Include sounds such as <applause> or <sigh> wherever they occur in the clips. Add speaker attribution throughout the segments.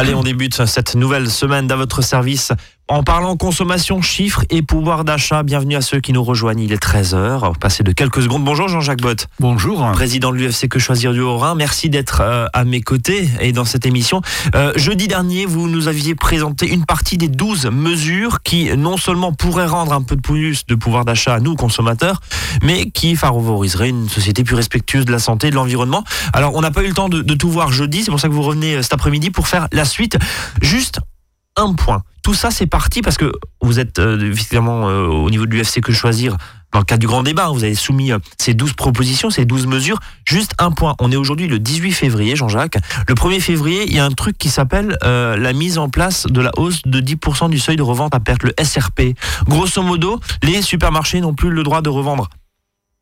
Speaker 1: Allez, on débute cette nouvelle semaine à votre service en parlant consommation, chiffres et pouvoir d'achat. Bienvenue à ceux qui nous rejoignent. Il est 13h. Passez de quelques secondes. Bonjour Jean-Jacques Bott.
Speaker 2: Bonjour.
Speaker 1: Président de l'UFC Que Choisir du Haut-Rhin. Merci d'être euh, à mes côtés et dans cette émission. Euh, jeudi dernier, vous nous aviez présenté une partie des 12 mesures qui non seulement pourraient rendre un peu de plus de pouvoir d'achat à nous, consommateurs, mais qui favoriseraient une société plus respectueuse de la santé et de l'environnement. Alors, on n'a pas eu le temps de, de tout voir jeudi. C'est pour ça que vous revenez euh, cet après-midi pour faire la suite. Juste un point. Tout ça, c'est parti parce que vous êtes euh, euh, au niveau de l'UFC que choisir. Dans le cadre du grand débat, vous avez soumis euh, ces 12 propositions, ces 12 mesures. Juste un point. On est aujourd'hui le 18 février, Jean-Jacques. Le 1er février, il y a un truc qui s'appelle la mise en place de la hausse de 10% du seuil de revente à perte, le SRP. Grosso modo, les supermarchés n'ont plus le droit de revendre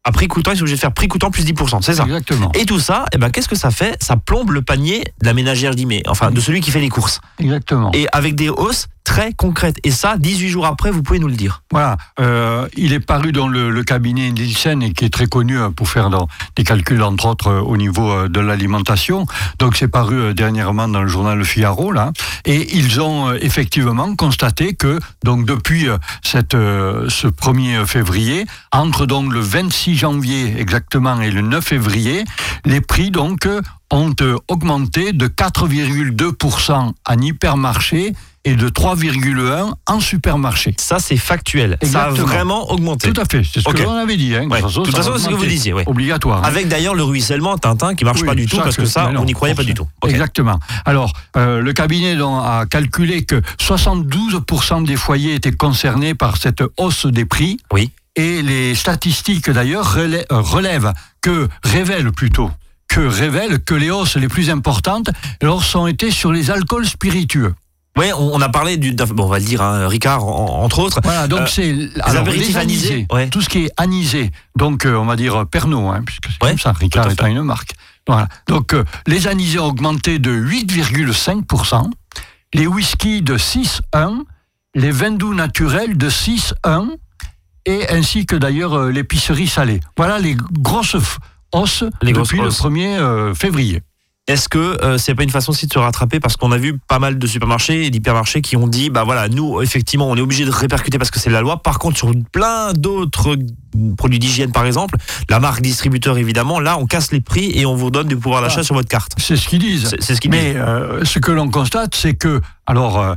Speaker 1: à prix coûtant, ils sont obligés de faire prix coûtant plus 10%, c'est ça
Speaker 2: Exactement.
Speaker 1: Et tout ça, eh ben, qu'est-ce que ça fait? Ça plombe le panier de la ménagère, je dis, mais enfin, de celui qui fait les courses.
Speaker 2: Exactement.
Speaker 1: Et avec des hausses très concrètes. Et ça, 18 jours après, vous pouvez nous le dire.
Speaker 2: Voilà. Euh, il est paru dans le, cabinet Nielsen qui est très connu euh, pour faire des calculs, entre autres, euh, au niveau euh, de l'alimentation. Donc, c'est paru dernièrement dans le journal Le Figaro, là. Et ils ont effectivement constaté que, donc, depuis cette, ce 1er février, entre donc le 26 janvier exactement et le 9 février, les prix, donc, ont augmenté de 4,2% en hypermarché et de 3,1 en supermarché.
Speaker 1: Ça, c'est factuel.
Speaker 2: Exactement.
Speaker 1: Ça a vraiment augmenté.
Speaker 2: Tout à fait, c'est ce que l'on avait dit. Hein.
Speaker 1: Ouais.
Speaker 2: De toute façon,
Speaker 1: De toute
Speaker 2: ça
Speaker 1: façon,
Speaker 2: va
Speaker 1: c'est ce que vous disiez, ouais.
Speaker 2: Obligatoire. hein.
Speaker 1: Avec d'ailleurs le ruissellement Tintin qui marche
Speaker 2: Oui,
Speaker 1: pas du tout parce que ça,
Speaker 2: non,
Speaker 1: on n'y croyait pas du tout.
Speaker 2: Exactement. Alors, euh, le cabinet a calculé que 72% des foyers étaient concernés par cette hausse des prix.
Speaker 1: Oui.
Speaker 2: Et les statistiques d'ailleurs euh, relèvent que, révèlent plutôt, que révèlent que les hausses les plus importantes alors, ont été sur les alcools spiritueux.
Speaker 1: Ouais, on, on a parlé du, bon, on va le dire, hein, Ricard en- entre autres.
Speaker 2: Voilà, donc
Speaker 1: Euh,
Speaker 2: c'est les
Speaker 1: anisés, ouais.
Speaker 2: tout ce qui est anisé, donc euh, on va dire euh, Pernod, hein, puisque c'est
Speaker 1: Ouais,
Speaker 2: comme ça, Ricard étant une marque. Voilà. Donc euh, les anisés ont augmenté de 8,5%, les whiskies de 6,1%, les vins doux naturels de 6,1%, et ainsi que d'ailleurs l'épicerie salée. Voilà les grosses hausses
Speaker 1: Les
Speaker 2: depuis le 1er euh, février.
Speaker 1: Est-ce que euh, c'est pas une façon aussi de se rattraper parce qu'on a vu pas mal de supermarchés et d'hypermarchés qui ont dit bah voilà nous effectivement on est obligé de répercuter parce que c'est la loi. Par contre sur plein d'autres produits d'hygiène par exemple, la marque distributeur évidemment là on casse les prix et on vous donne du pouvoir d'achat
Speaker 2: Ah.
Speaker 1: sur votre carte.
Speaker 2: C'est ce qu'ils disent.
Speaker 1: C'est c'est ce qu'ils
Speaker 2: Mais
Speaker 1: disent.
Speaker 2: euh, ce que l'on constate, c'est que, alors, euh,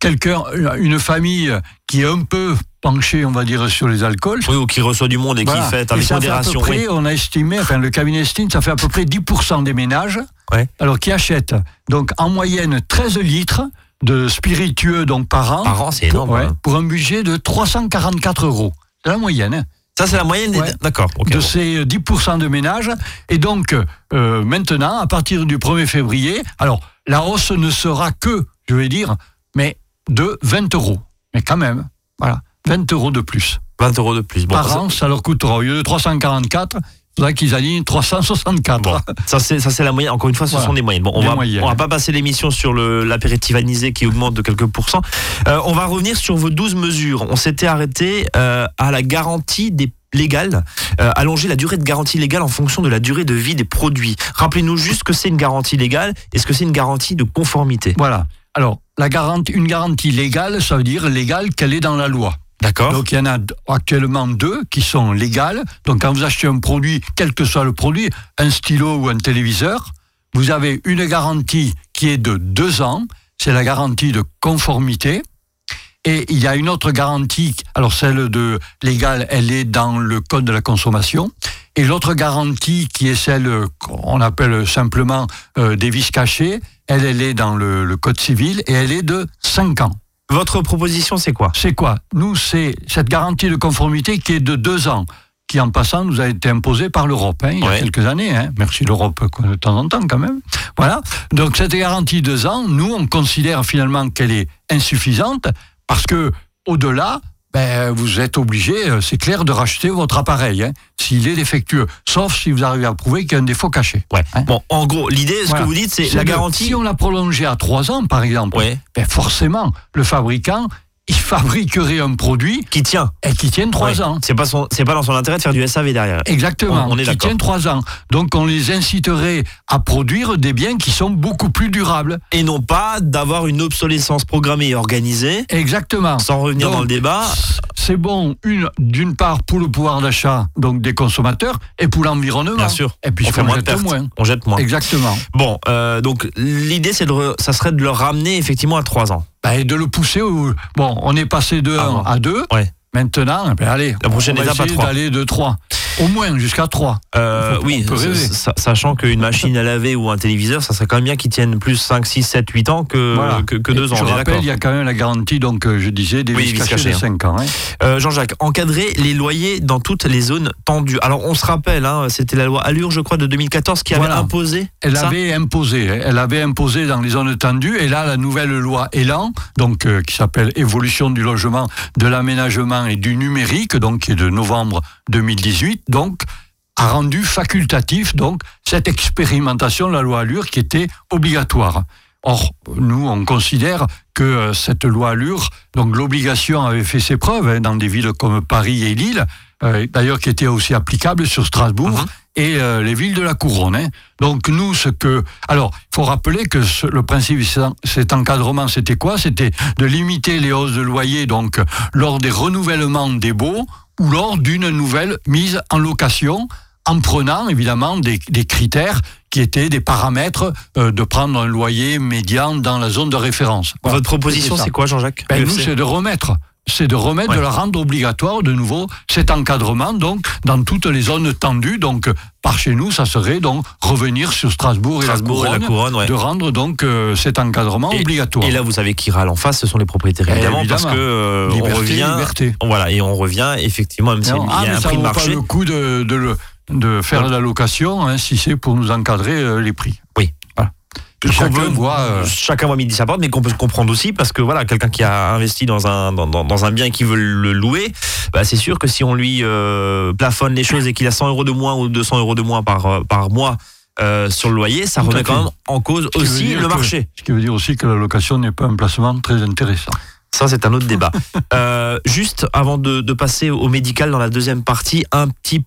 Speaker 2: quelqu'un, une famille qui est un peu penchée, on va dire, sur les alcools.
Speaker 1: Oui ou qui reçoit du monde et
Speaker 2: voilà.
Speaker 1: qui fait
Speaker 2: Et
Speaker 1: avec
Speaker 2: ça fait
Speaker 1: modération.
Speaker 2: à peu
Speaker 1: oui.
Speaker 2: près, on a estimé, enfin le cabinet estime, ça fait à peu près 10% des ménages,
Speaker 1: Ouais.
Speaker 2: alors qui achètent donc en moyenne 13 litres de spiritueux donc par an,
Speaker 1: Par an c'est énorme.
Speaker 2: ouais,
Speaker 1: hein.
Speaker 2: pour un budget de 344 euros. C'est la moyenne. hein
Speaker 1: Ça c'est la moyenne.
Speaker 2: Ouais.
Speaker 1: D'accord.
Speaker 2: de ces 10% de ménages. Et donc, euh, maintenant, à partir du 1er février, alors, la hausse ne sera que, je vais dire, mais de 20 euros. Mais quand même, voilà, 20 euros de plus.
Speaker 1: 20 euros de plus. Bon,
Speaker 2: Par
Speaker 1: ça-
Speaker 2: an, ça leur coûtera, au lieu de 344, il faudra qu'ils alignent 364.
Speaker 1: Bon, ça c'est ça c'est la moyenne. Encore une fois, ce
Speaker 2: Voilà.
Speaker 1: sont des moyennes. Bon, on
Speaker 2: Des
Speaker 1: va
Speaker 2: moyennes.
Speaker 1: on va pas passer l'émission sur le l'apéritif anisé qui augmente de quelques pourcents. Euh, on va revenir sur vos 12 mesures. On s'était arrêté euh, à la garantie des légale, euh, allonger la durée de garantie légale en fonction de la durée de vie des produits. Rappelez-nous juste que c'est une garantie légale. Est-ce que c'est une garantie de conformité?
Speaker 2: Voilà. Alors, la garantie, une garantie légale, ça veut dire légale qu'elle est dans la loi.
Speaker 1: D'accord.
Speaker 2: Donc il y en a actuellement deux qui sont légales. Donc quand vous achetez un produit, quel que soit le produit, un stylo ou un téléviseur, vous avez une garantie qui est de deux ans. C'est la garantie de conformité. Et il y a une autre garantie, alors celle de légale, elle est dans le code de la consommation. Et l'autre garantie, qui est celle qu'on appelle simplement euh, des vis cachés, elle, elle est dans le, le code civil et elle est de 5 ans.
Speaker 1: Votre proposition, c'est quoi?
Speaker 2: C'est quoi? Nous, c'est cette garantie de conformité qui est de deux ans, qui en passant nous a été imposée par l'Europe hein, il y a quelques années. hein. Merci l'Europe de temps en temps quand même. Voilà. Donc cette garantie de deux ans, nous, on considère finalement qu'elle est insuffisante parce que au-delà, ben, vous êtes obligé, euh, c'est clair, de racheter votre appareil hein, s'il est défectueux, sauf si vous arrivez à prouver qu'il y a un défaut caché.
Speaker 1: Ouais.
Speaker 2: Hein
Speaker 1: Bon, en gros, l'idée, ce
Speaker 2: Voilà.
Speaker 1: que vous dites, c'est la garantie.
Speaker 2: Si on l'a prolongé à trois ans, par exemple,
Speaker 1: Ouais.
Speaker 2: ben forcément, le fabricant, il fabriquerait un produit
Speaker 1: qui tient
Speaker 2: et qui tient trois ans.
Speaker 1: C'est pas c'est pas dans son intérêt de faire du SAV derrière.
Speaker 2: Exactement. On, est qui tient trois ans. Donc on les inciterait à produire des biens qui sont beaucoup plus durables
Speaker 1: et non pas d'avoir une obsolescence programmée et organisée.
Speaker 2: Exactement.
Speaker 1: Sans revenir dans le débat.
Speaker 2: C'est bon une d'une part pour le pouvoir d'achat donc des consommateurs et pour l'environnement.
Speaker 1: Bien sûr.
Speaker 2: Et puis on, jette moins.
Speaker 1: On jette moins.
Speaker 2: Exactement.
Speaker 1: Bon, euh, donc l'idée c'est de ça serait de le ramener effectivement à trois ans.
Speaker 2: Bah, et de le pousser au... Bon, on est passé de 1 à 2.
Speaker 1: Ouais.
Speaker 2: Maintenant, ben allez,
Speaker 1: la prochaine
Speaker 2: on va
Speaker 1: étape 3.
Speaker 2: d'aller de 3. Au moins jusqu'à 3.
Speaker 1: Euh, oui, sachant qu'une machine à laver ou un téléviseur, ça serait quand même bien qu'ils tiennent plus 5, 6, 7, 8 ans que, que, que 2 ans.
Speaker 2: Je rappelle, il y a quand même la garantie, donc euh, je disais, des oui, de 5 ans. Hein.
Speaker 1: Euh, Jean-Jacques, encadrer les loyers dans toutes les zones tendues. Alors on se rappelle, hein, c'était la loi Allure, je crois, de 2014 qui avait imposé.
Speaker 2: Elle
Speaker 1: ça
Speaker 2: avait imposé, elle avait imposé dans les zones tendues, et là la nouvelle loi Elan, donc euh, qui s'appelle Évolution du logement, de l'aménagement et du numérique, donc qui est de novembre 2018, donc a rendu facultatif donc cette expérimentation de la loi Allure qui était obligatoire. Or, nous, on considère que euh, cette loi Allure, donc l'obligation avait fait ses preuves hein, dans des villes comme Paris et Lille, euh, d'ailleurs qui était aussi applicable sur Strasbourg uh-huh. et euh, les villes de la couronne. Hein. Donc nous, ce que... Alors, il faut rappeler que le principe de cet encadrement, c'était quoi? C'était de limiter les hausses de loyer donc lors des renouvellements des baux ou lors d'une nouvelle mise en location en prenant évidemment des, critères qui étaient des paramètres euh, de prendre un loyer médian dans la zone de référence.
Speaker 1: Votre proposition, c'est quoi, Jean-Jacques
Speaker 2: ben, Nous, c'est de remettre c'est de remettre, de la rendre obligatoire de nouveau cet encadrement donc dans toutes les zones tendues. Donc par chez nous, ça serait donc revenir sur Strasbourg, et la couronne, de rendre donc euh, cet encadrement obligatoire.
Speaker 1: Et là, vous savez qui râle en face, ce sont les propriétaires évidemment, parce que euh, on revient, voilà, et on revient effectivement même s'il y a
Speaker 2: ah,
Speaker 1: un prix de marché.
Speaker 2: Pas le coup de, de le de faire la location hein, si c'est pour nous encadrer euh, les prix.
Speaker 1: Oui.
Speaker 2: Chacun, voit,
Speaker 1: euh, chacun voit midi sa porte, mais qu'on peut comprendre aussi parce que voilà, quelqu'un qui a investi dans un dans, dans un bien et qui veut le louer, bah, c'est sûr que si on lui euh, plafonne les choses et qu'il a 100 euros de moins ou 200 euros de moins par par mois sur le loyer, ça remet quand même en cause aussi le marché.
Speaker 2: Ce qui veut dire aussi que la location n'est pas un placement très intéressant.
Speaker 1: Ça, c'est un autre débat. <laughs> juste avant de, de, passer au médical dans la deuxième partie, un petit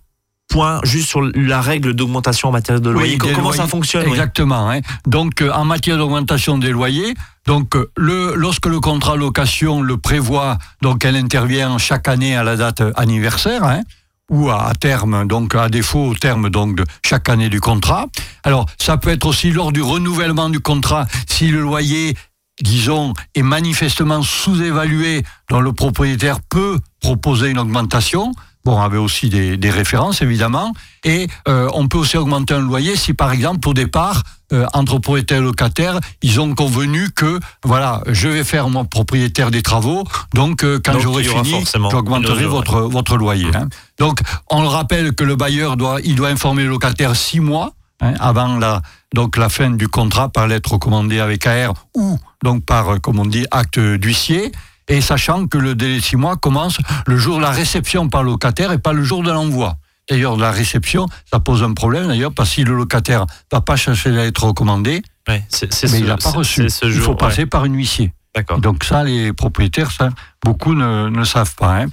Speaker 1: point juste sur la règle d'augmentation en matière de loyer. Comment ça fonctionne
Speaker 2: Exactement. Hein. Donc, euh, en matière d'augmentation des loyers, donc euh, le, lorsque le contrat location le prévoit, donc elle intervient chaque année à la date anniversaire. Hein, ou à, terme, donc à défaut au terme donc de chaque année du contrat. Alors ça peut être aussi lors du renouvellement du contrat si le loyer disons, est manifestement sous-évalué, dont le propriétaire peut proposer une augmentation. Bon, on avait aussi des, références, évidemment. Et euh, on peut aussi augmenter un loyer si, par exemple, au départ, euh, entre propriétaires et locataires, ils ont convenu que, voilà, je vais faire mon propriétaire des travaux, donc euh, quand j'aurai fini, j'augmenterai votre, votre loyer. Hein. Donc, on le rappelle que le bailleur doit, il doit informer le locataire six mois hein, avant la, donc la fin du contrat par lettre recommandée avec AR ou donc par, comme on dit, acte d'huissier et sachant que le délai de six mois commence le jour de la réception par le locataire et pas le jour de l'envoi. D'ailleurs, la réception, ça pose un problème d'ailleurs, parce que si le locataire va pas chercher la lettre recommandée, mais il n'a pas reçu. il faut passer par un huissier. Donc ça, les propriétaires, ça, beaucoup ne, ne savent pas. Hein.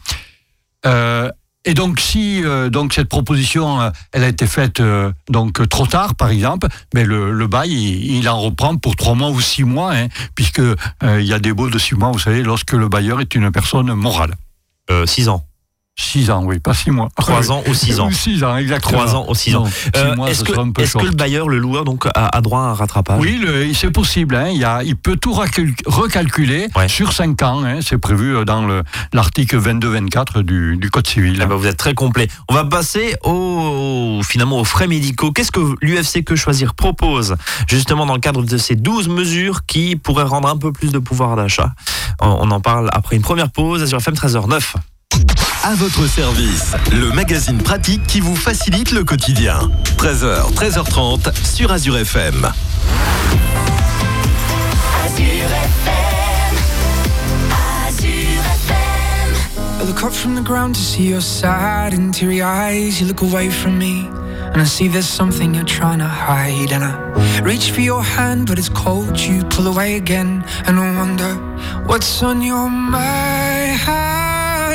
Speaker 2: Euh, et donc, si euh, donc cette proposition, euh, elle a été faite euh, donc trop tard, par exemple, mais le, bail, il, en reprend pour trois mois ou six mois, hein, puisque il y a des baux de six mois, vous savez, lorsque le bailleur est une personne morale.
Speaker 1: six ans.
Speaker 2: 6 ans, oui, pas 6 mois.
Speaker 1: 3 ans ou 6 ans. <laughs>
Speaker 2: 6 ans, exactement.
Speaker 1: 3 ans ou 6 ans. Euh, est-ce que, est que, le bailleur, le loueur, donc, a, droit à un rattrapage?
Speaker 2: Oui, c'est possible. Hein. Il, a, il, peut tout recalculer sur 5 ans. Hein. C'est prévu euh, dans l'article 22-24 du, du, Code civil.
Speaker 1: Eh ben, vous êtes très complet. On va passer au, finalement aux frais médicaux. Qu'est-ce que l'UFC Que Choisir propose justement dans le cadre de ces 12 mesures qui pourraient rendre un peu plus de pouvoir d'achat? On en parle après une première pause sur FM 13h09.
Speaker 3: À votre service, le magazine pratique qui vous facilite le quotidien. 13h, 13h30 sur Azure FM. Azure FM.
Speaker 4: Azure FM. I look up from the ground to see your sad and teary eyes. You look away from me. And I see there's something you're trying to hide. And I reach for your hand, but it's cold. You pull away again. And I wonder What's on your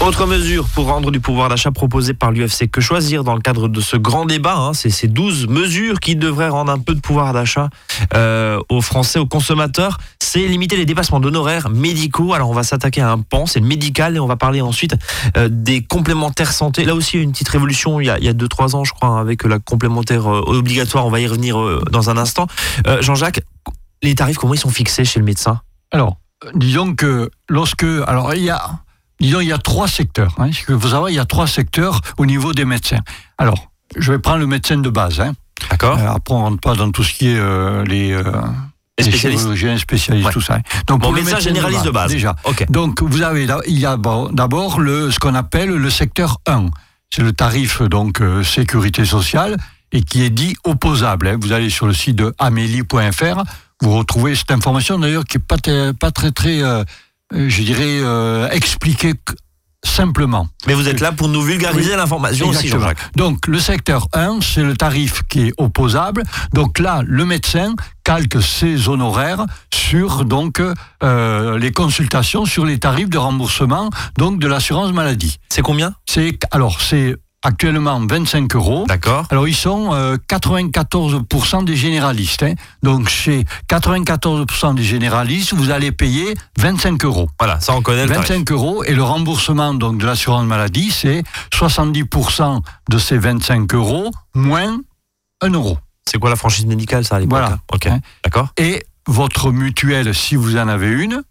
Speaker 1: Autre mesure pour rendre du pouvoir d'achat proposée par l'UFC Que choisir dans le cadre de ce grand débat hein, C'est ces 12 mesures qui devraient rendre un peu de pouvoir d'achat euh, aux Français, aux consommateurs. C'est limiter les dépassements d'honoraires médicaux. Alors on va s'attaquer à un pan, c'est le médical, et on va parler ensuite euh, des complémentaires santé. Là aussi, il y a une petite révolution il y a 2-3 ans, je crois, hein, avec la complémentaire euh, obligatoire. On va y revenir euh, dans un instant. Euh, Jean-Jacques, les tarifs, comment ils sont fixés chez le médecin?
Speaker 2: Alors, disons que lorsque. Alors, il y a. Disons, il y a trois secteurs. Hein. Ce faut savoir, il y a trois secteurs au niveau des médecins. Alors, je vais prendre le médecin de base. Hein.
Speaker 1: D'accord
Speaker 2: Euh, après, on rentre pas dans tout ce qui est euh, les, euh,
Speaker 1: Les spécialistes.
Speaker 2: chirurgiens spécialistes,
Speaker 1: Ouais.
Speaker 2: tout ça. hein. Donc,
Speaker 1: Bon,
Speaker 2: pour le
Speaker 1: médecin généraliste de base.
Speaker 2: Déjà. Donc, vous avez, là- il y a d'abord le, ce qu'on appelle le secteur 1. C'est le tarif, donc, euh, sécurité sociale et qui est dit opposable. hein. Vous allez sur le site de amélie.fr, vous retrouvez cette information d'ailleurs qui est pas, très- pas très, très, je dirais, euh, expliquée c- simplement.
Speaker 1: Mais vous êtes là pour nous vulgariser
Speaker 2: Oui.
Speaker 1: l'information aussi. Jean-Jacques.
Speaker 2: Donc, le secteur 1, c'est le tarif qui est opposable. Donc là, le médecin calque ses honoraires sur donc euh, les consultations, sur les tarifs de remboursement donc de l'assurance maladie.
Speaker 1: C'est combien?
Speaker 2: C'est alors c'est actuellement 25 euros.
Speaker 1: D'accord.
Speaker 2: Alors ils sont euh, 94% des généralistes. hein. Donc chez 94% des généralistes, vous allez payer 25 euros.
Speaker 1: Voilà, ça on connaît le tarif.
Speaker 2: 25 euros et le remboursement donc de l'assurance maladie, c'est 70% de ces 25 euros moins 1 euro.
Speaker 1: C'est quoi la franchise médicale, ça, à l'époque
Speaker 2: Voilà.
Speaker 1: hein? Ok,
Speaker 2: Hein.
Speaker 1: d'accord.
Speaker 2: Et votre mutuelle, si vous en avez une,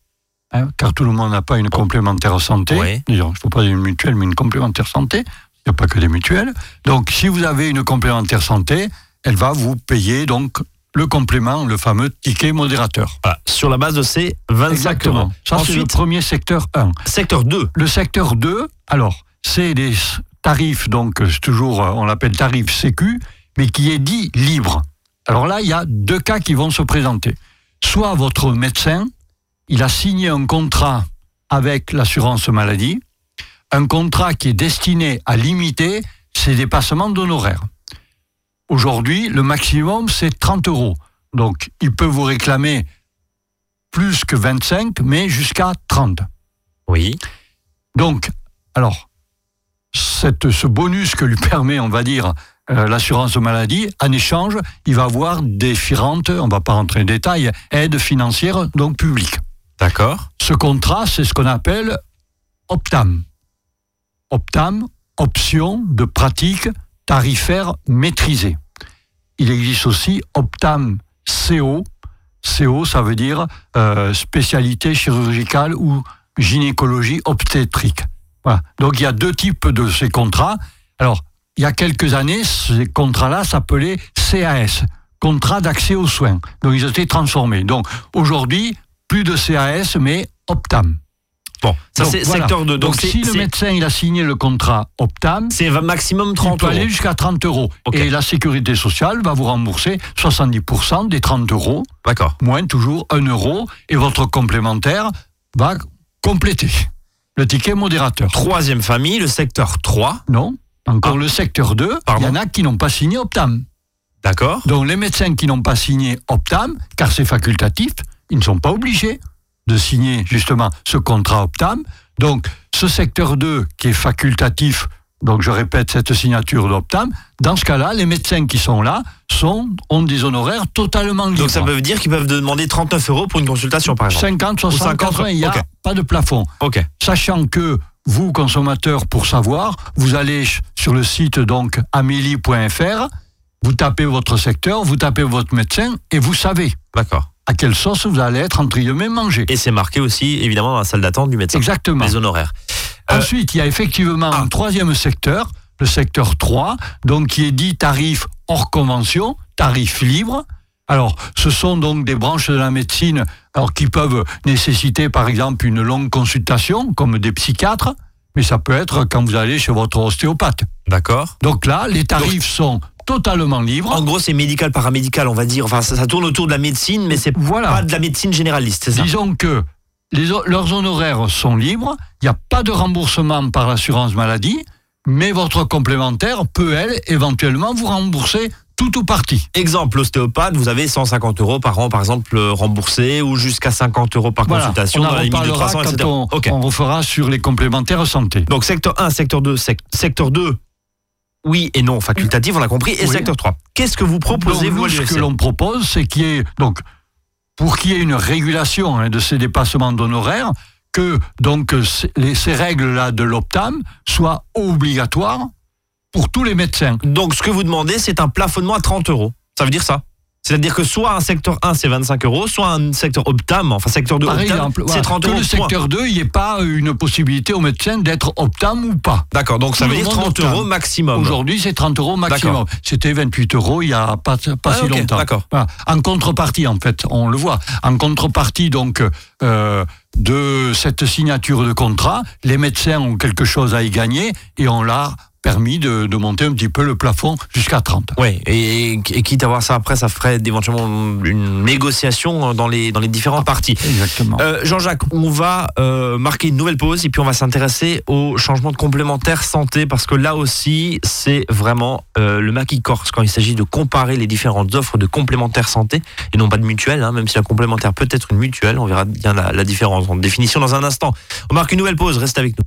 Speaker 2: hein, car tout le monde n'a pas une complémentaire santé,
Speaker 1: Oui.
Speaker 2: disons, il ne faut pas une mutuelle, mais une complémentaire santé, il n'y a pas que des mutuelles. Donc si vous avez une complémentaire santé, elle va vous payer donc le complément, le fameux ticket modérateur.
Speaker 1: Voilà, sur la base de ces 25
Speaker 2: Exactement.
Speaker 1: euros.
Speaker 2: Ça, c'est le
Speaker 1: Ensuite,
Speaker 2: premier secteur 1.
Speaker 1: secteur 2.
Speaker 2: Le secteur 2, alors, c'est des tarifs, donc toujours, euh, on l'appelle tarif sécu, mais qui est dit libre. Alors là, il y a deux cas qui vont se présenter. Soit votre médecin, il a signé un contrat avec l'assurance maladie, un contrat qui est destiné à limiter ses dépassements d'honoraires. Aujourd'hui, le maximum, c'est 30 euros. Donc, il peut vous réclamer plus que 25, mais jusqu'à 30.
Speaker 1: Oui.
Speaker 2: Donc, alors, cette, ce bonus que lui permet, on va dire, euh, l'assurance maladie, en échange, il va avoir différentes, on ne va pas rentrer en détail, aides financières, donc publiques.
Speaker 1: D'accord.
Speaker 2: Ce contrat, c'est ce qu'on appelle OPTAM. OPTAM, option de pratique tarifaire maîtrisée. Il existe aussi OPTAM CO. CO, ça veut dire euh, spécialité chirurgicale ou gynécologie obstétrique. Voilà. Donc il y a deux types de ces contrats. Alors, il y a quelques années, ces contrats-là s'appelaient CAS, contrat d'accès aux soins. Donc ils ont été transformés. Donc aujourd'hui, plus de CAS, mais Optam.
Speaker 1: Bon, ça c'est
Speaker 2: voilà.
Speaker 1: secteur 2.
Speaker 2: Donc,
Speaker 1: Donc,
Speaker 2: si le médecin il a signé le contrat Optam,
Speaker 1: c'est maximum
Speaker 2: il
Speaker 1: 30
Speaker 2: peut
Speaker 1: euros.
Speaker 2: aller jusqu'à 30 euros. Et la sécurité sociale va vous rembourser 70% des 30 euros,
Speaker 1: D'accord.
Speaker 2: moins toujours 1 euro, et votre complémentaire va compléter le ticket modérateur.
Speaker 1: Troisième famille, le secteur 3.
Speaker 2: Non Encore
Speaker 1: Ah.
Speaker 2: le secteur 2, il y en a qui n'ont pas signé Optam.
Speaker 1: D'accord.
Speaker 2: Donc les médecins qui n'ont pas signé Optam, car c'est facultatif, ils ne sont pas obligés de signer justement ce contrat Optam. Donc ce secteur 2 qui est facultatif, donc je répète cette signature d'Optam, dans ce cas-là, les médecins qui sont là sont, ont des honoraires totalement libres.
Speaker 1: Donc ça veut dire qu'ils peuvent demander 39 euros pour une consultation, par exemple.
Speaker 2: 50, 60,
Speaker 1: 50,
Speaker 2: 80, il n'y a pas de plafond.
Speaker 1: Ok.
Speaker 2: Sachant que vous, consommateurs, pour savoir, vous allez sur le site donc amélie.fr, vous tapez votre secteur, vous tapez votre médecin et vous savez
Speaker 1: D'accord.
Speaker 2: À quelle sauce vous allez être entre guillemets mangé.
Speaker 1: Et c'est marqué aussi, évidemment, dans la salle d'attente du médecin.
Speaker 2: Exactement.
Speaker 1: Les honoraires. Euh,
Speaker 2: Ensuite, il y a effectivement
Speaker 1: ah.
Speaker 2: un troisième secteur, le secteur 3, donc qui est dit tarif hors convention, tarif libre. Alors, ce sont donc des branches de la médecine alors, qui peuvent nécessiter, par exemple, une longue consultation, comme des psychiatres, mais ça peut être quand vous allez chez votre ostéopathe.
Speaker 1: D'accord.
Speaker 2: Donc là, les tarifs sont totalement libres.
Speaker 1: En gros, c'est médical, paramédical, on va dire. Enfin, ça, ça tourne autour de la médecine, mais c'est
Speaker 2: Voilà.
Speaker 1: pas de la médecine généraliste, c'est ça
Speaker 2: Disons que les leurs honoraires sont libres, il n'y a pas de remboursement par l'assurance maladie, mais votre complémentaire peut, elle, éventuellement vous rembourser tout ou partie.
Speaker 1: Exemple, l'ostéopathe, vous avez 150 euros par an, par exemple, remboursé, ou jusqu'à 50 euros par
Speaker 2: Voilà,
Speaker 1: consultation,
Speaker 2: on en
Speaker 1: dans la limite de
Speaker 2: reparlera
Speaker 1: 300,
Speaker 2: quand
Speaker 1: etc.
Speaker 2: on,
Speaker 1: Ok.
Speaker 2: on refera sur les complémentaires santé.
Speaker 1: Donc secteur 1, secteur 2, sec- secteur 2, oui et non facultatif, on a compris, et
Speaker 2: Oui.
Speaker 1: secteur 3. Qu'est-ce que vous proposez,
Speaker 2: Donc,
Speaker 1: vous, à
Speaker 2: nous, ce que l'on propose, c'est qu'il y ait, donc, pour qu'il y ait une régulation hein, de ces dépassements d'honoraires, que donc les- ces règles-là de l'OPTAM soient obligatoires pour tous les médecins.
Speaker 1: Donc ce que vous demandez, c'est un plafonnement à 30 euros. Ça veut dire ça? C'est-à-dire que soit un secteur 1, c'est 25 euros, soit un secteur Optam, enfin secteur 2
Speaker 2: Par
Speaker 1: Optam,
Speaker 2: exemple,
Speaker 1: c'est
Speaker 2: voilà,
Speaker 1: 30
Speaker 2: que
Speaker 1: euros.
Speaker 2: le
Speaker 1: point.
Speaker 2: secteur 2, il n'y ait pas une possibilité aux médecins d'être optam ou pas.
Speaker 1: D'accord, donc ça veut
Speaker 2: le
Speaker 1: dire
Speaker 2: monde
Speaker 1: 30
Speaker 2: Optam.
Speaker 1: euros maximum.
Speaker 2: Aujourd'hui, c'est 30 euros maximum. C'était 28 euros il y a pas, pas
Speaker 1: Ah,
Speaker 2: si longtemps.
Speaker 1: d'accord.
Speaker 2: Voilà. En contrepartie, en fait, on le voit. En contrepartie, donc, euh, de cette signature de contrat, les médecins ont quelque chose à y gagner et on l'a permis de, de monter un petit peu le plafond jusqu'à 30.
Speaker 1: Oui, et, et quitte à voir ça après, ça ferait éventuellement une négociation dans les, dans les différentes parties.
Speaker 2: Exactement.
Speaker 1: Euh, Jean-Jacques, on va euh, marquer une nouvelle pause et puis on va s'intéresser au changement de complémentaire santé parce que là aussi, c'est vraiment euh, le maquis corse quand il s'agit de comparer les différentes offres de complémentaire santé et non pas de mutuelle, hein, même si la complémentaire peut être une mutuelle, on verra bien la, la différence en définition dans un instant. On marque une nouvelle pause, reste avec nous.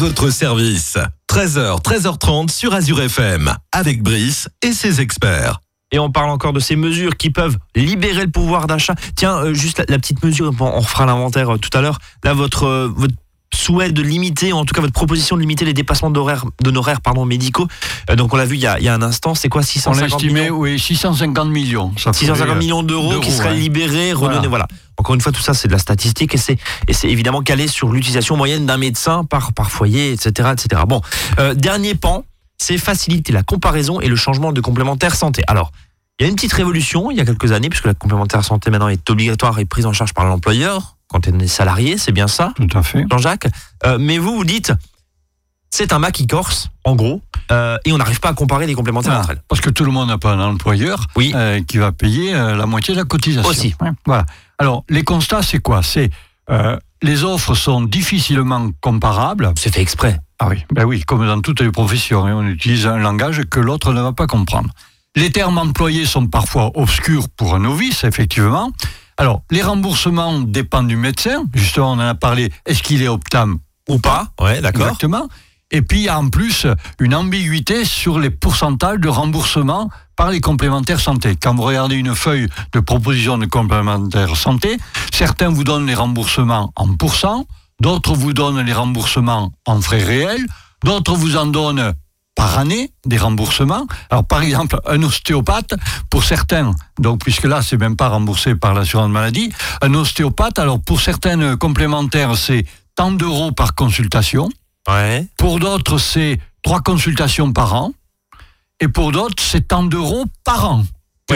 Speaker 3: Votre service. 13h, 13h30 sur Azure FM, avec Brice et ses experts.
Speaker 1: Et on parle encore de ces mesures qui peuvent libérer le pouvoir d'achat. Tiens, euh, juste la, petite mesure, on refera l'inventaire euh, tout à l'heure. Là, votre, euh, votre souhait de limiter, ou en tout cas votre proposition de limiter les dépassements d'horaires d'honoraires pardon, médicaux. Euh, donc on l'a vu il y, a, il y a un instant, c'est quoi
Speaker 2: On
Speaker 1: 650
Speaker 2: l'a estimé,
Speaker 1: millions
Speaker 2: oui, 650 millions. Ça
Speaker 1: 650
Speaker 2: ferait, euh,
Speaker 1: millions d'euros qui seraient
Speaker 2: ouais.
Speaker 1: libérés, redonnés.
Speaker 2: Voilà.
Speaker 1: Voilà. Encore une fois, tout ça, c'est de la statistique et c'est et c'est évidemment calé sur l'utilisation moyenne d'un médecin par par foyer, etc., etc. Bon, euh, dernier pan, c'est faciliter la comparaison et le changement de complémentaire santé. Alors. Il y a une petite révolution il y a quelques années, puisque la complémentaire santé maintenant est obligatoire et prise en charge par l'employeur quand on est salarié, c'est bien ça,
Speaker 2: Tout à fait.
Speaker 1: Jean-Jacques? Euh, mais vous, vous dites, c'est un Mac corse, en gros, euh, et on n'arrive pas à comparer les complémentaires
Speaker 2: Voilà.
Speaker 1: entre elles.
Speaker 2: Parce que tout le monde n'a pas un employeur
Speaker 1: Oui.
Speaker 2: euh, qui va payer la moitié de la cotisation.
Speaker 1: Aussi.
Speaker 2: Ouais, Voilà. Alors, les constats, c'est quoi? C'est les offres sont difficilement comparables.
Speaker 1: C'est fait exprès.
Speaker 2: Ah oui, ben oui, comme dans toutes les professions, hein, on utilise un langage que l'autre ne va pas comprendre. Les termes employés sont parfois obscurs pour un novice, effectivement. Alors, les remboursements dépendent du médecin. Justement, on en a parlé. Est-ce qu'il est optame
Speaker 1: Ou pas Ouais, d'accord.
Speaker 2: Exactement. Et puis, il y a en plus une ambiguïté sur les pourcentages de remboursement par les complémentaires santé. Quand vous regardez une feuille de proposition de complémentaires santé, certains vous donnent les remboursements en pourcent, d'autres vous donnent les remboursements en frais réels, d'autres vous en donnent par année des remboursements. Alors par exemple, un ostéopathe, pour certains, donc puisque là c'est même pas remboursé par l'assurance maladie, un ostéopathe, alors pour certaines complémentaires c'est tant d'euros par consultation,
Speaker 1: Ouais.
Speaker 2: pour d'autres c'est trois consultations par an, et pour d'autres c'est tant d'euros par an,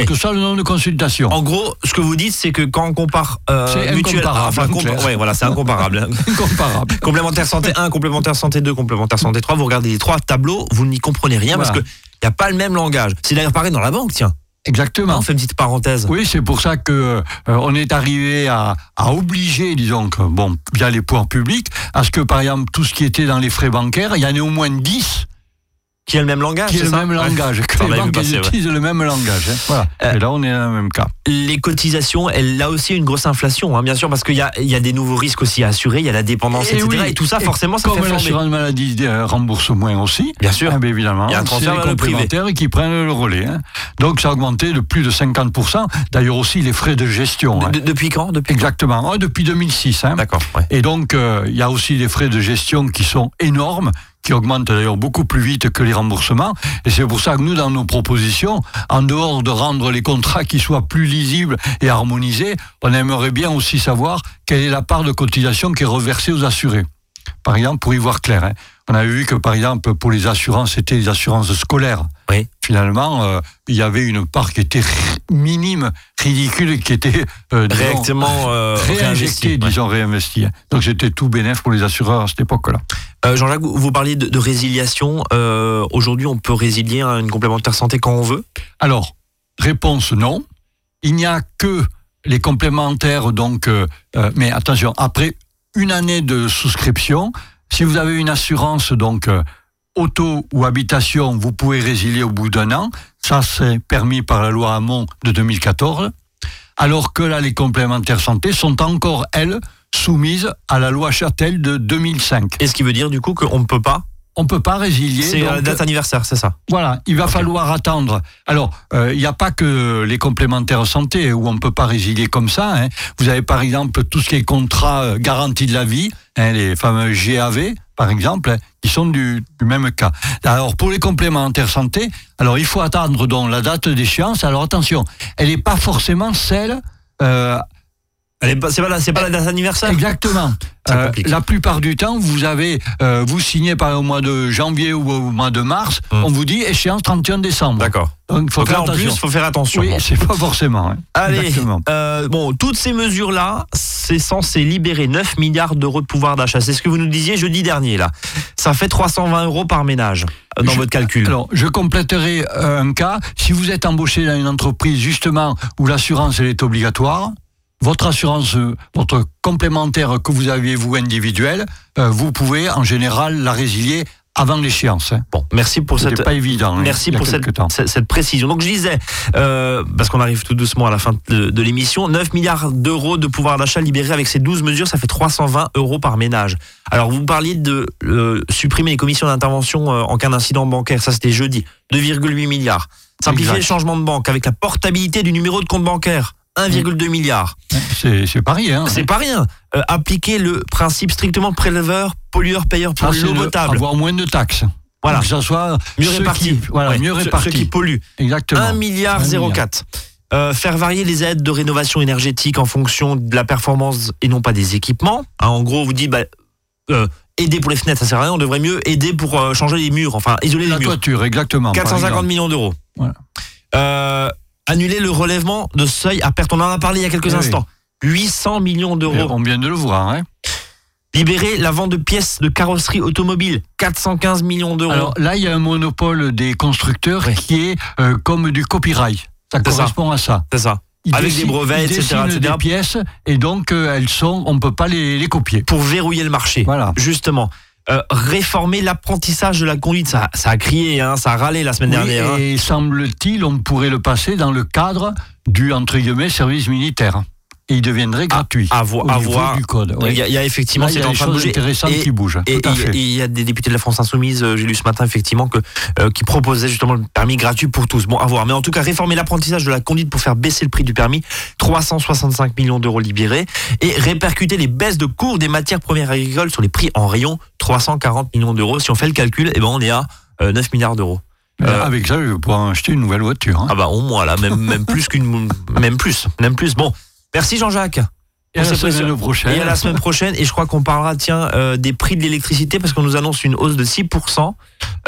Speaker 2: quel que soit le nombre de consultations.
Speaker 1: En gros, ce que vous dites, c'est que quand on compare euh,
Speaker 2: C'est
Speaker 1: mutuelle,
Speaker 2: incomparable,
Speaker 1: enfin,
Speaker 2: en
Speaker 1: compa-
Speaker 2: clair.
Speaker 1: ouais, voilà, c'est incomparable. <laughs>
Speaker 2: Incomparable.
Speaker 1: complémentaire santé 1, complémentaire santé 2, complémentaire santé 3, vous regardez les trois tableaux, vous n'y comprenez rien parce que il n'y a pas le même langage. C'est d'ailleurs pareil dans la banque, tiens.
Speaker 2: Exactement.
Speaker 1: On fait une petite parenthèse.
Speaker 2: Oui, c'est pour ça que euh, on est arrivé à, à obliger, disons que, bon, via les pouvoirs publics, à ce que, par exemple, tout ce qui était dans les frais bancaires, il y en ait au moins 10
Speaker 1: Qui a le même langage,
Speaker 2: qui est
Speaker 1: c'est
Speaker 2: le
Speaker 1: ça
Speaker 2: même langage,
Speaker 1: on
Speaker 2: les banques utilisent le même langage. hein. Voilà.
Speaker 1: Euh,
Speaker 2: Et là, on est dans le même cas.
Speaker 1: Les cotisations, elle a aussi une grosse inflation, hein, bien sûr, parce qu'il y a, il y a des nouveaux risques aussi à assurer, il y a la dépendance,
Speaker 2: Et
Speaker 1: etc.
Speaker 2: oui.
Speaker 1: Et tout ça, forcément, ça
Speaker 2: Comme
Speaker 1: fait
Speaker 2: l'assurance maladie euh, rembourse moins aussi,
Speaker 1: Bien sûr.
Speaker 2: ah ben évidemment,
Speaker 1: Il y a un transfert vers le privé.
Speaker 2: complémentaires qui prennent le relais. hein. Donc, ça a augmenté de plus de 50%. D'ailleurs, aussi les frais de gestion. hein.
Speaker 1: De- de- depuis quand Depuis quand?
Speaker 2: Exactement. Ah, depuis 2006. hein.
Speaker 1: D'accord. ouais.
Speaker 2: Et donc, euh, il y a aussi des frais de gestion qui sont énormes, qui augmentent d'ailleurs beaucoup plus vite que les remboursements. Et c'est pour ça que nous, dans nos propositions, en dehors de rendre les contrats qui soient plus lisibles et harmonisés, on aimerait bien aussi savoir quelle est la part de cotisation qui est reversée aux assurés. Par exemple, pour y voir clair. hein. On avait vu que, par exemple, pour les assurances, c'était les assurances scolaires.
Speaker 1: Oui.
Speaker 2: Finalement, euh, il y avait une part qui était minime, ridicule, qui était euh, disons,
Speaker 1: Réactivement euh, réinvesti.
Speaker 2: réinjecté,
Speaker 1: Ouais.
Speaker 2: disons réinvesti. Donc c'était tout bénéf pour les assureurs à cette époque-là.
Speaker 1: Jean-Jacques, vous parliez de, de résiliation. Aujourd'hui, on peut résilier une complémentaire santé quand on veut?
Speaker 2: Alors, réponse non. Il n'y a que les complémentaires, donc, mais attention, après une année de souscription, si vous avez une assurance, donc, euh, auto ou habitation, vous pouvez résilier au bout d'un an. Ça, c'est permis par la loi Hamon de 2014. Alors que là, les complémentaires santé sont encore, elles, soumises à la loi Châtel de 2005.
Speaker 1: Et ce qui veut dire du coup qu'on ne peut pas
Speaker 2: On ne peut pas résilier.
Speaker 1: C'est la date anniversaire, c'est ça
Speaker 2: Voilà, il va falloir attendre. Alors, euh, il n'y a pas que les complémentaires santé où on ne peut pas résilier comme ça. hein. Vous avez par exemple tout ce qui est contrat euh, garantie de la vie, hein, les fameux GAV, par exemple, hein, qui sont du, du même cas. Alors, pour les complémentaires santé, alors il faut attendre donc la date d'échéance. Alors attention, elle n'est pas forcément celle. euh,
Speaker 1: C'est pas, pas la date anniversaire
Speaker 2: Exactement. Euh, la plupart du temps, vous avez, euh, vous signez par au mois de janvier ou au mois de mars,
Speaker 1: Hum.
Speaker 2: on vous dit échéance 31 décembre.
Speaker 1: D'accord.
Speaker 2: Donc, faut
Speaker 1: Donc
Speaker 2: faire
Speaker 1: là, en plus,
Speaker 2: attention.
Speaker 1: il faut faire attention.
Speaker 2: Oui,
Speaker 1: Bon.
Speaker 2: c'est pas forcément. hein.
Speaker 1: Allez, euh, bon, toutes ces mesures-là, c'est censé libérer 9 milliards d'euros de pouvoir d'achat. C'est ce que vous nous disiez jeudi dernier, là. Ça fait 320 euros par ménage euh, dans
Speaker 2: Je-
Speaker 1: votre calcul.
Speaker 2: Alors, je compléterai un cas. Si vous êtes embauché dans une entreprise, justement, où l'assurance elle est obligatoire, votre assurance, euh, votre complémentaire que vous aviez, vous, individuel, euh, vous pouvez, en général, la résilier avant l'échéance. Hein.
Speaker 1: Bon, merci pour
Speaker 2: C'était
Speaker 1: cette
Speaker 2: pas évident. hein,
Speaker 1: Merci pour cette, précision. Donc je disais, euh, parce qu'on arrive tout doucement à la fin de, de l'émission, 9 milliards d'euros de pouvoir d'achat libérés avec ces 12 mesures, ça fait 320 euros par ménage. Alors vous parliez de euh, supprimer les commissions d'intervention euh, en cas d'incident bancaire, ça c'était jeudi, 2,8 milliards. Simplifier
Speaker 2: Exact.
Speaker 1: le changement de banque avec la portabilité du numéro de compte bancaire, 1,2 milliard.
Speaker 2: C'est pas rien. hein.
Speaker 1: C'est pas rien. Euh, appliquer le principe strictement préleveur, pollueur, payeur pour
Speaker 2: c'est
Speaker 1: l'eau
Speaker 2: le-
Speaker 1: potable.
Speaker 2: Avoir moins de taxes.
Speaker 1: Voilà.
Speaker 2: Que ça soit
Speaker 1: Mieux réparti.
Speaker 2: qui- voilà,
Speaker 1: Ouais,
Speaker 2: mieux réparti.
Speaker 1: Ceux qui polluent.
Speaker 2: Exactement.
Speaker 1: 1 milliard
Speaker 2: Un
Speaker 1: 04. Euh, faire varier les aides de rénovation énergétique en fonction de la performance et non pas des équipements. Hein, en gros, on vous dit bah, euh, aider pour les fenêtres, ça sert à rien. On devrait mieux aider pour euh, changer les murs, enfin isoler
Speaker 2: La
Speaker 1: les murs.
Speaker 2: toiture, exactement. par
Speaker 1: 450
Speaker 2: exemple.
Speaker 1: millions d'euros.
Speaker 2: Voilà.
Speaker 1: Annuler le relèvement de seuil à perte. On en a parlé il y a quelques
Speaker 2: Eh oui.
Speaker 1: instants. 800 millions d'euros.
Speaker 2: On vient de le voir. Hein.
Speaker 1: Libérer la vente de pièces de carrosserie automobile. 415 millions d'euros.
Speaker 2: Alors là, il y a un monopole des constructeurs
Speaker 1: Oui.
Speaker 2: qui est euh, comme du copyright. Ça correspond à ça.
Speaker 1: C'est ça.
Speaker 2: Ils
Speaker 1: Avec
Speaker 2: dessinent-
Speaker 1: des brevets,
Speaker 2: ils
Speaker 1: etc., etc.
Speaker 2: des pièces et donc euh, elles sont, on peut pas les, les copier.
Speaker 1: pour verrouiller le marché.
Speaker 2: Voilà.
Speaker 1: Justement. Euh, réformer l'apprentissage de la conduite. Ça, ça a crié, hein, ça a râlé la semaine
Speaker 2: Oui,
Speaker 1: dernière. hein.
Speaker 2: et semble-t-il, on pourrait le passer dans le cadre du entre guillemets service militaire. Et il deviendrait gratuit.
Speaker 1: à vo-
Speaker 2: au
Speaker 1: à
Speaker 2: du code.
Speaker 1: Il
Speaker 2: oui.
Speaker 1: y, a- il y a effectivement,
Speaker 2: Là, il y
Speaker 1: c'est
Speaker 2: a
Speaker 1: en train de bouger. Et-
Speaker 2: qui.
Speaker 1: Et
Speaker 2: fait.
Speaker 1: il y a des députés de la France Insoumise, euh, j'ai lu ce matin effectivement, que, euh, qui proposaient justement le permis gratuit pour tous. Bon, à voir. Mais en tout cas, réformer l'apprentissage de la conduite pour faire baisser le prix du permis, 365 millions d'euros libérés. Et répercuter les baisses de cours des matières premières agricoles sur les prix en rayon, 340 millions d'euros. Si on fait le calcul, eh ben, on est à euh, 9 milliards d'euros. Euh,
Speaker 2: Avec ça, je vais pouvoir acheter une nouvelle voiture. hein.
Speaker 1: Ah bah au moins là, même, même plus qu'une, même plus, même plus. Bon, merci Jean-Jacques.
Speaker 2: et à la semaine prochaine.
Speaker 1: Et à la semaine prochaine, et je crois qu'on parlera tiens euh, des prix de l'électricité parce qu'on nous annonce une hausse de 6%,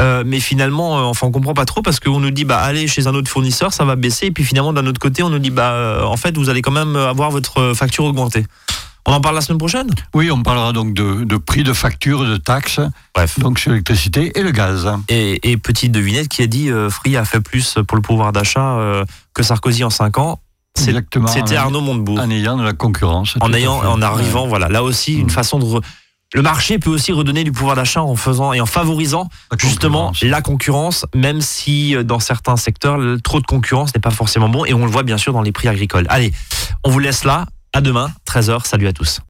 Speaker 1: euh, mais finalement, euh, enfin on comprend pas trop parce qu'on nous dit bah allez chez un autre fournisseur, ça va baisser, et puis finalement d'un autre côté on nous dit bah euh, en fait vous allez quand même avoir votre facture augmentée. On en parle la semaine prochaine?
Speaker 2: Oui, on parlera donc de, de prix de facture, de taxes,
Speaker 1: Bref.
Speaker 2: donc sur l'électricité et le gaz.
Speaker 1: Et, et petite devinette qui a dit Free a fait plus pour le pouvoir d'achat que Sarkozy en 5 ans.
Speaker 2: Exactement.
Speaker 1: C'était Arnaud Montebourg.
Speaker 2: en ayant de la concurrence.
Speaker 1: en ayant, en arrivant, voilà, là aussi une façon de. re- Le marché peut aussi redonner du pouvoir d'achat en faisant et en favorisant
Speaker 2: La
Speaker 1: justement la concurrence, même si euh, dans certains secteurs trop de concurrence n'est pas forcément bon et on le voit bien sûr dans les prix agricoles. Allez, on vous laisse là. À demain, 13h. Salut à tous.